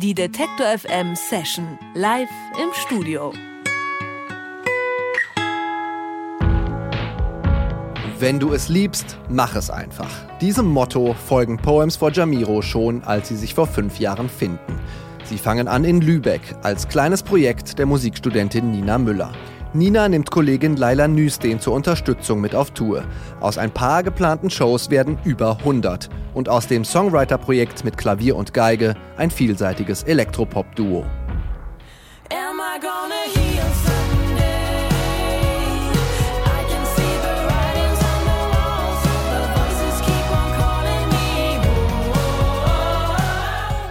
Die Detektor FM Session live im Studio. Wenn du es liebst, mach es einfach. Diesem Motto folgen Poems for Jamiro schon, als sie sich vor fünf Jahren finden. Sie fangen an in Lübeck als kleines Projekt der Musikstudentin Nina Müller. Nina nimmt Kollegin Laila Nüsteen zur Unterstützung mit auf Tour. Aus ein paar geplanten Shows werden über 100. Und aus dem Songwriter-Projekt mit Klavier und Geige ein vielseitiges Elektropop-Duo.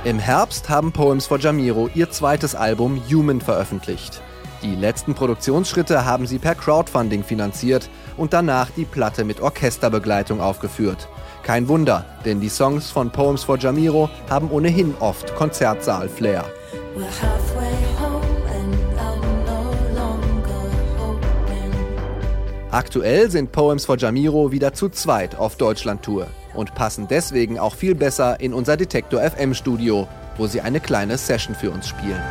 Im Herbst haben Poems for Jamiro ihr zweites Album Human veröffentlicht. Die letzten Produktionsschritte haben sie per Crowdfunding finanziert und danach die Platte mit Orchesterbegleitung aufgeführt. Kein Wunder, denn die Songs von Poems for Jamiro haben ohnehin oft Konzertsaal-Flair. Aktuell sind Poems for Jamiro wieder zu zweit auf Deutschland-Tour und passen deswegen auch viel besser in unser Detektor FM Studio, wo sie eine kleine Session für uns spielen.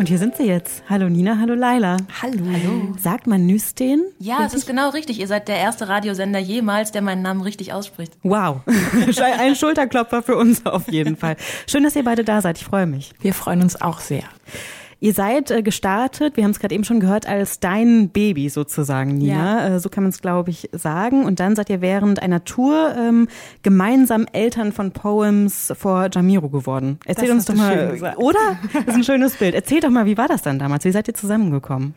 Und hier sind sie jetzt. Hallo Nina, hallo Laila. Hallo. Hallo. Sagt man Nüsten? Ja, es ist genau richtig. Ihr seid der erste Radiosender jemals, der meinen Namen richtig ausspricht. Wow. Ein Schulterklopfer für uns auf jeden Fall. Schön, dass ihr beide da seid. Ich freue mich. Wir freuen uns auch sehr. Ihr seid äh, gestartet, wir haben es gerade eben schon gehört, als dein Baby sozusagen, Nina. Ja. Äh, so kann man es, glaube ich, sagen. Und dann seid ihr während einer Tour ähm, gemeinsam Eltern von Poems vor Jamiro geworden. Erzähl uns doch mal, oder? Das ist ein schönes Bild. Erzähl doch mal, wie war das dann damals? Wie seid ihr zusammengekommen?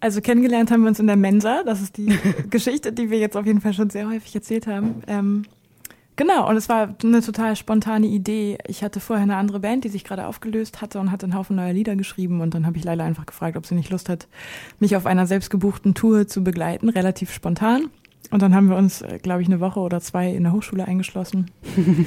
Also kennengelernt haben wir uns in der Mensa. Das ist die Geschichte, die wir jetzt auf jeden Fall schon sehr häufig erzählt haben. Ähm, Genau, und es war eine total spontane Idee. Ich hatte vorher eine andere Band, die sich gerade aufgelöst hatte und hatte einen Haufen neuer Lieder geschrieben. Und dann habe ich Leila einfach gefragt, ob sie nicht Lust hat, mich auf einer selbstgebuchten Tour zu begleiten, relativ spontan. Und dann haben wir uns, äh, glaube ich, eine Woche oder zwei in der Hochschule eingeschlossen.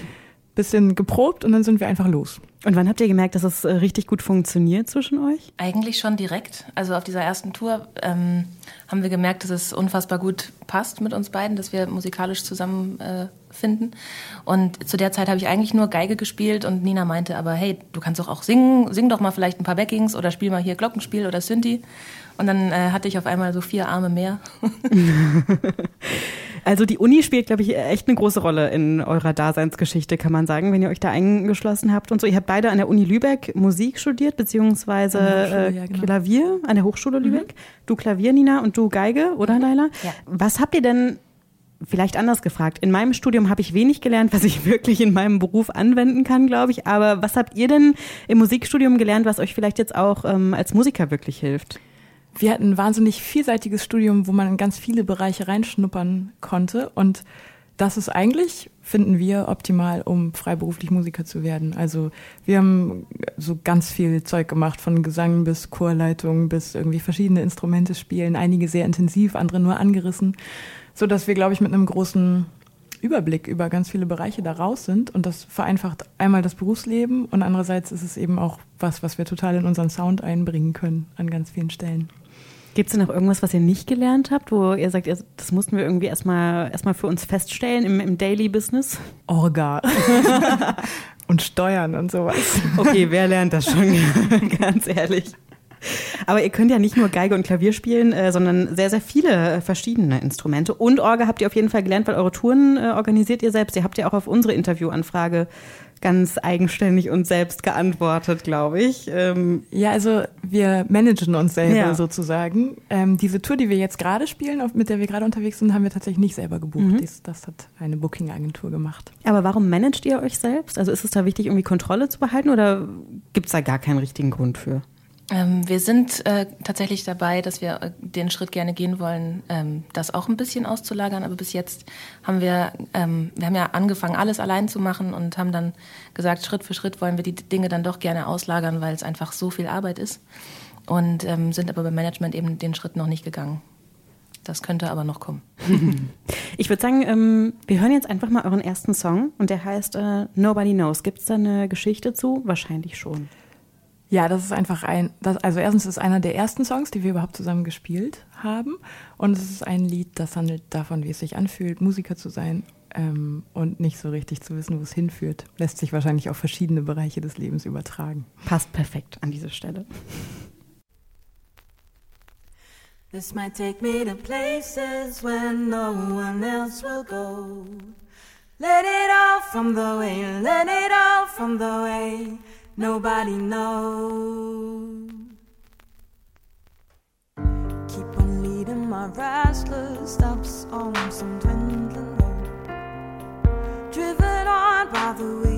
bisschen geprobt und dann sind wir einfach los. Und wann habt ihr gemerkt, dass es äh, richtig gut funktioniert zwischen euch? Eigentlich schon direkt. Also auf dieser ersten Tour ähm, haben wir gemerkt, dass es unfassbar gut passt mit uns beiden, dass wir musikalisch zusammen äh, finden. Und zu der Zeit habe ich eigentlich nur Geige gespielt und Nina meinte aber, hey, du kannst doch auch singen, sing doch mal vielleicht ein paar Backings oder spiel mal hier Glockenspiel oder Synthi. Und dann äh, hatte ich auf einmal so vier Arme mehr. Also die Uni spielt, glaube ich, echt eine große Rolle in eurer Daseinsgeschichte, kann man sagen, wenn ihr euch da eingeschlossen habt und so. Ihr habt beide an der Uni Lübeck Musik studiert, beziehungsweise äh, ja, genau. Klavier an der Hochschule Lübeck. Mhm. Du Klavier, Nina, und du Geige, oder Laila? Ja. Was habt ihr denn vielleicht anders gefragt. In meinem Studium habe ich wenig gelernt, was ich wirklich in meinem Beruf anwenden kann, glaube ich. Aber was habt ihr denn im Musikstudium gelernt, was euch vielleicht jetzt auch ähm, als Musiker wirklich hilft? wir hatten ein wahnsinnig vielseitiges Studium, wo man in ganz viele Bereiche reinschnuppern konnte. Und das ist eigentlich, finden wir, optimal, um freiberuflich Musiker zu werden. Also wir haben so ganz viel Zeug gemacht, von Gesang bis Chorleitung bis irgendwie verschiedene Instrumente spielen, einige sehr intensiv, andere nur angerissen, so dass wir, glaube ich, mit einem großen Überblick über ganz viele Bereiche da raus sind. Und das vereinfacht einmal das Berufsleben und andererseits ist es eben auch was, was wir total in unseren Sound einbringen können an ganz vielen Stellen. Gibt es denn noch irgendwas, was ihr nicht gelernt habt, wo ihr sagt, das mussten wir irgendwie erstmal erstmal für uns feststellen im, im Daily Business? Orga. und Steuern und sowas. Okay, wer lernt das schon? Ganz ehrlich. Aber ihr könnt ja nicht nur Geige und Klavier spielen, äh, sondern sehr, sehr viele verschiedene Instrumente. Und Orga habt ihr auf jeden Fall gelernt, weil eure Touren äh, organisiert ihr selbst. Ihr habt ja auch auf unsere Interviewanfrage ganz eigenständig und selbst geantwortet, glaube ich. Ähm ja, also wir managen uns selber ja. sozusagen. Ähm, diese Tour, die wir jetzt gerade spielen, auf, mit der wir gerade unterwegs sind, haben wir tatsächlich nicht selber gebucht. Mhm. Dies, das hat eine Booking-Agentur gemacht. Aber warum managt ihr euch selbst? Also ist es da wichtig, irgendwie Kontrolle zu behalten oder gibt es da gar keinen richtigen Grund für? Ähm, wir sind äh, tatsächlich dabei, dass wir äh, den Schritt gerne gehen wollen, ähm, das auch ein bisschen auszulagern. Aber bis jetzt haben wir, ähm, wir haben ja angefangen, alles allein zu machen und haben dann gesagt, Schritt für Schritt wollen wir die Dinge dann doch gerne auslagern, weil es einfach so viel Arbeit ist. Und sind aber beim Management eben den Schritt noch nicht gegangen. Das könnte aber noch kommen. Ich würde sagen, wir hören jetzt einfach mal euren ersten Song und der heißt äh, Nobody Knows. Gibt es da eine Geschichte zu? Wahrscheinlich schon. Ja, das ist einfach ein, das, also erstens ist einer der ersten Songs, die wir überhaupt zusammen gespielt haben. Und es ist ein Lied, das handelt davon, wie es sich anfühlt, Musiker zu sein. ähm, und nicht so richtig zu wissen, wo es hinführt. Lässt sich wahrscheinlich auf verschiedene Bereiche des Lebens übertragen. Passt perfekt an diese Stelle. This might take me to places where no one else will go. Let it all from the way, let it all from the way nobody knows. Keep on leading my restless steps on some dwindling road. Driven on by the way,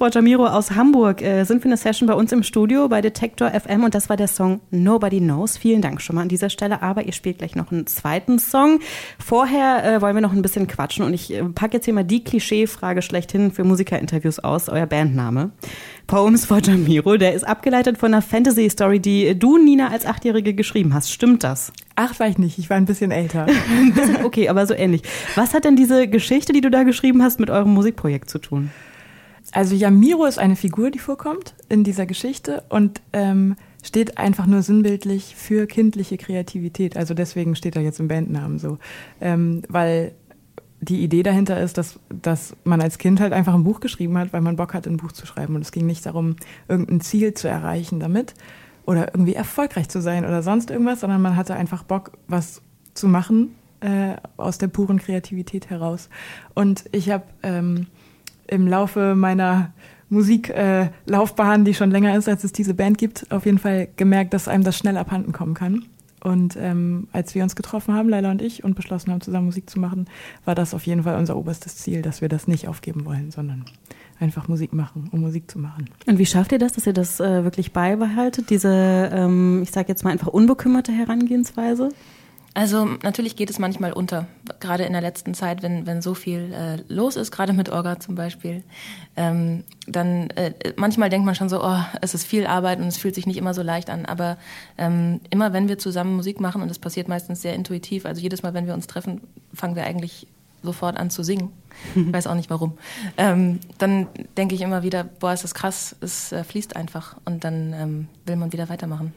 Poems for Jamiro aus Hamburg äh, sind für eine Session bei uns im Studio bei Detektor FM und das war der Song Nobody Knows. Vielen Dank schon mal an dieser Stelle, aber ihr spielt gleich noch einen zweiten Song. Vorher äh, wollen wir noch ein bisschen quatschen und ich äh, packe jetzt hier mal die Klischeefrage schlechthin für Musikerinterviews aus, euer Bandname. Poems for Jamiro, der ist abgeleitet von einer Fantasy-Story, die du, Nina, als Achtjährige geschrieben hast. Stimmt das? Acht war ich nicht, ich war ein bisschen älter. okay, aber so ähnlich. Was hat denn diese Geschichte, die du da geschrieben hast, mit eurem Musikprojekt zu tun? Also Yamiro ist eine Figur, die vorkommt in dieser Geschichte und ähm, steht einfach nur sinnbildlich für kindliche Kreativität. Also deswegen steht er jetzt im Bandnamen so. Ähm, weil die Idee dahinter ist, dass, dass man als Kind halt einfach ein Buch geschrieben hat, weil man Bock hat, ein Buch zu schreiben. Und es ging nicht darum, irgendein Ziel zu erreichen damit oder irgendwie erfolgreich zu sein oder sonst irgendwas, sondern man hatte einfach Bock, was zu machen äh, aus der puren Kreativität heraus. Und ich habe ähm, im Laufe meiner Musiklaufbahn, äh, die schon länger ist, als es diese Band gibt, auf jeden Fall gemerkt, dass einem das schnell abhanden kommen kann. Und ähm, als wir uns getroffen haben, Leila und ich, und beschlossen haben, zusammen Musik zu machen, war das auf jeden Fall unser oberstes Ziel, dass wir das nicht aufgeben wollen, sondern einfach Musik machen, um Musik zu machen. Und wie schafft ihr das, dass ihr das äh, wirklich beibehaltet, diese, ähm, ich sage jetzt mal einfach unbekümmerte Herangehensweise? Also natürlich geht es manchmal unter, gerade in der letzten Zeit, wenn, wenn so viel äh, los ist, gerade mit Orga zum Beispiel. Ähm, dann äh, manchmal denkt man schon so, oh, es ist viel Arbeit und es fühlt sich nicht immer so leicht an. Aber ähm, immer wenn wir zusammen Musik machen, und das passiert meistens sehr intuitiv, also jedes Mal, wenn wir uns treffen, fangen wir eigentlich sofort an zu singen. Ich weiß auch nicht warum. Ähm, dann denke ich immer wieder, boah, ist das krass, es äh, fließt einfach und dann ähm, will man wieder weitermachen.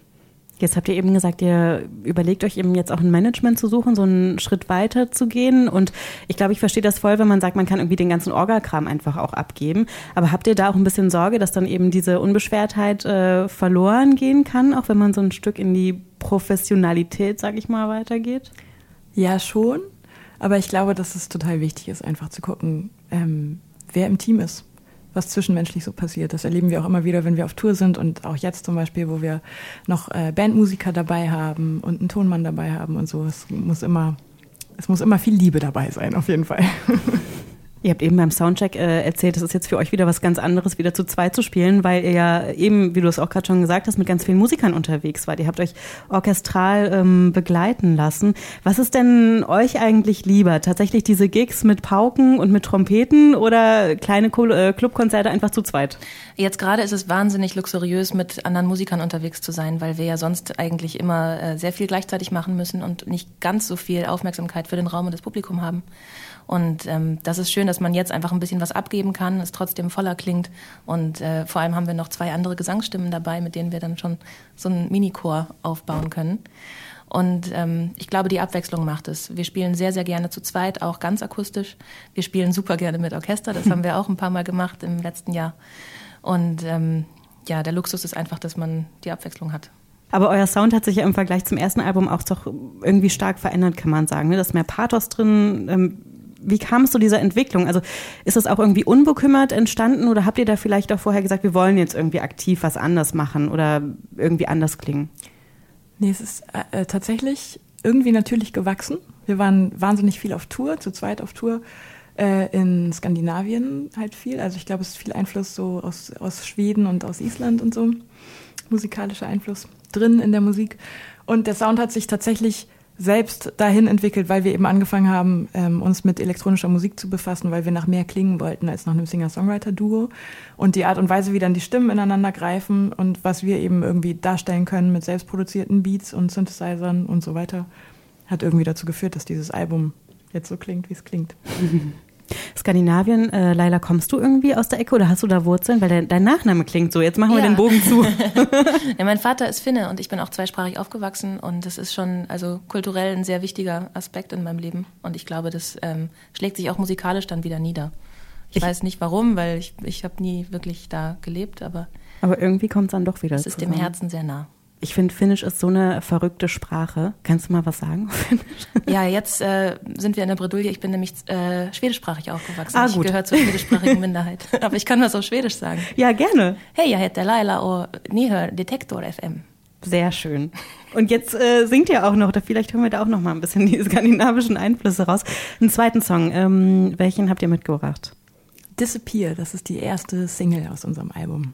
Jetzt habt ihr eben gesagt, ihr überlegt euch eben jetzt auch ein Management zu suchen, so einen Schritt weiter zu gehen. Und ich glaube, ich verstehe das voll, wenn man sagt, man kann irgendwie den ganzen Orga-Kram einfach auch abgeben. Aber habt ihr da auch ein bisschen Sorge, dass dann eben diese Unbeschwertheit äh, verloren gehen kann, auch wenn man so ein Stück in die Professionalität, sag ich mal, weitergeht? Ja, schon. Aber ich glaube, dass es total wichtig ist, einfach zu gucken, ähm, wer im Team ist was zwischenmenschlich so passiert. Das erleben wir auch immer wieder, wenn wir auf Tour sind und auch jetzt zum Beispiel, wo wir noch äh, Bandmusiker dabei haben und einen Tonmann dabei haben und so. Es muss immer, es muss immer viel Liebe dabei sein, auf jeden Fall. Ihr habt eben beim Soundcheck äh, erzählt, es ist jetzt für euch wieder was ganz anderes, wieder zu zweit zu spielen, weil ihr ja eben, wie du es auch gerade schon gesagt hast, mit ganz vielen Musikern unterwegs wart. Ihr habt euch orchestral ähm, begleiten lassen. Was ist denn euch eigentlich lieber? Tatsächlich diese Gigs mit Pauken und mit Trompeten oder kleine äh, Clubkonzerte einfach zu zweit? Jetzt gerade ist es wahnsinnig luxuriös, mit anderen Musikern unterwegs zu sein, weil wir ja sonst eigentlich immer äh, sehr viel gleichzeitig machen müssen und nicht ganz so viel Aufmerksamkeit für den Raum und das Publikum haben. Und ähm, das ist schön, dass man jetzt einfach ein bisschen was abgeben kann, es trotzdem voller klingt. Und äh, vor allem haben wir noch zwei andere Gesangsstimmen dabei, mit denen wir dann schon so einen Minichor aufbauen können. Und ähm, ich glaube, die Abwechslung macht es. Wir spielen sehr, sehr gerne zu zweit, auch ganz akustisch. Wir spielen super gerne mit Orchester. Das haben wir auch ein paar Mal gemacht im letzten Jahr. Und ähm, ja, der Luxus ist einfach, dass man die Abwechslung hat. Aber euer Sound hat sich ja im Vergleich zum ersten Album auch doch irgendwie stark verändert, kann man sagen. Ne? Da ist mehr Pathos drin. Wie kam es zu dieser Entwicklung? Also ist das auch irgendwie unbekümmert entstanden oder habt ihr da vielleicht auch vorher gesagt, wir wollen jetzt irgendwie aktiv was anders machen oder irgendwie anders klingen? Nee, es ist äh, äh tatsächlich irgendwie natürlich gewachsen. Wir waren wahnsinnig viel auf Tour, zu zweit auf Tour. Äh, in Skandinavien halt viel. Also ich glaube, es ist viel Einfluss so aus, aus Schweden und aus Island und so. Musikalischer Einfluss drin in der Musik. Und der Sound hat sich tatsächlich selbst dahin entwickelt, weil wir eben angefangen haben, ähm, uns mit elektronischer Musik zu befassen, weil wir nach mehr klingen wollten als nach einem Singer-Songwriter-Duo. Und die Art und Weise, wie dann die Stimmen ineinander greifen und was wir eben irgendwie darstellen können mit selbstproduzierten Beats und Synthesizern und so weiter, hat irgendwie dazu geführt, dass dieses Album jetzt so klingt, wie es klingt. Skandinavien, äh, Laila, kommst du irgendwie aus der Ecke oder hast du da Wurzeln? Weil dein, dein Nachname klingt so. Jetzt machen wir den Bogen zu. ja, mein Vater ist Finne und ich bin auch zweisprachig aufgewachsen und das ist schon also kulturell ein sehr wichtiger Aspekt in meinem Leben und ich glaube, das ähm, schlägt sich auch musikalisch dann wieder nieder. Ich, ich weiß nicht warum, weil ich, ich habe nie wirklich da gelebt, aber aber irgendwie kommt es dann doch wieder. Es ist dem Herzen sehr nah. Ich finde, Finnisch ist so eine verrückte Sprache. Kannst du mal was sagen? ja, jetzt äh, sind wir in der Bredouille. Ich bin nämlich äh, schwedischsprachig aufgewachsen. Ah, gut. Ich gehöre zur schwedischsprachigen Minderheit. Aber ich kann was auf Schwedisch sagen. Ja, gerne. Hey, jag heter Laila och ni hör Detektor FM. Sehr schön. Und jetzt äh, singt ihr auch noch, oder vielleicht hören wir da auch noch mal ein bisschen die skandinavischen Einflüsse raus. Einen zweiten Song, ähm, welchen habt ihr mitgebracht? Disappear, das ist die erste Single aus unserem Album.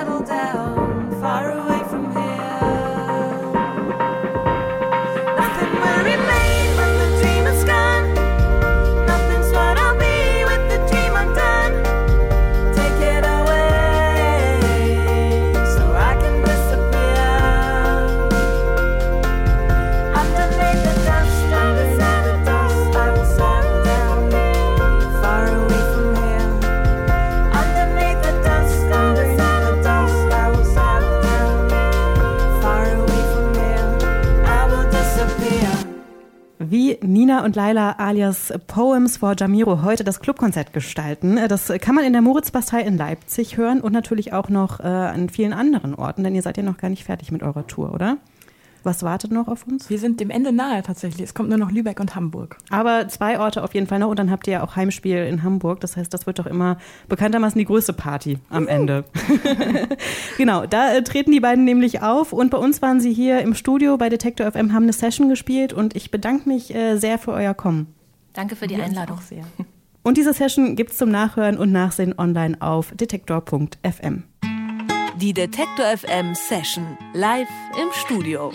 und Laila alias Poems for Jamiro heute das Clubkonzert gestalten. Das kann man in der Moritzbastei in Leipzig hören und natürlich auch noch äh, an vielen anderen Orten, denn ihr seid ja noch gar nicht fertig mit eurer Tour, oder? Was wartet noch auf uns? Wir sind dem Ende nahe tatsächlich. Es kommt nur noch Lübeck und Hamburg. Aber zwei Orte auf jeden Fall noch und dann habt ihr ja auch Heimspiel in Hamburg. Das heißt, das wird doch immer bekanntermaßen die größte Party am Ende. genau, da äh, treten die beiden nämlich auf und bei uns waren sie hier im Studio bei Detektor FM, haben eine Session gespielt und ich bedanke mich äh, sehr für euer Kommen. Danke für die Wir Einladung. sehr. Und diese Session gibt es zum Nachhören und Nachsehen online auf detektor.fm. Die Detektor FM Session live im Studio.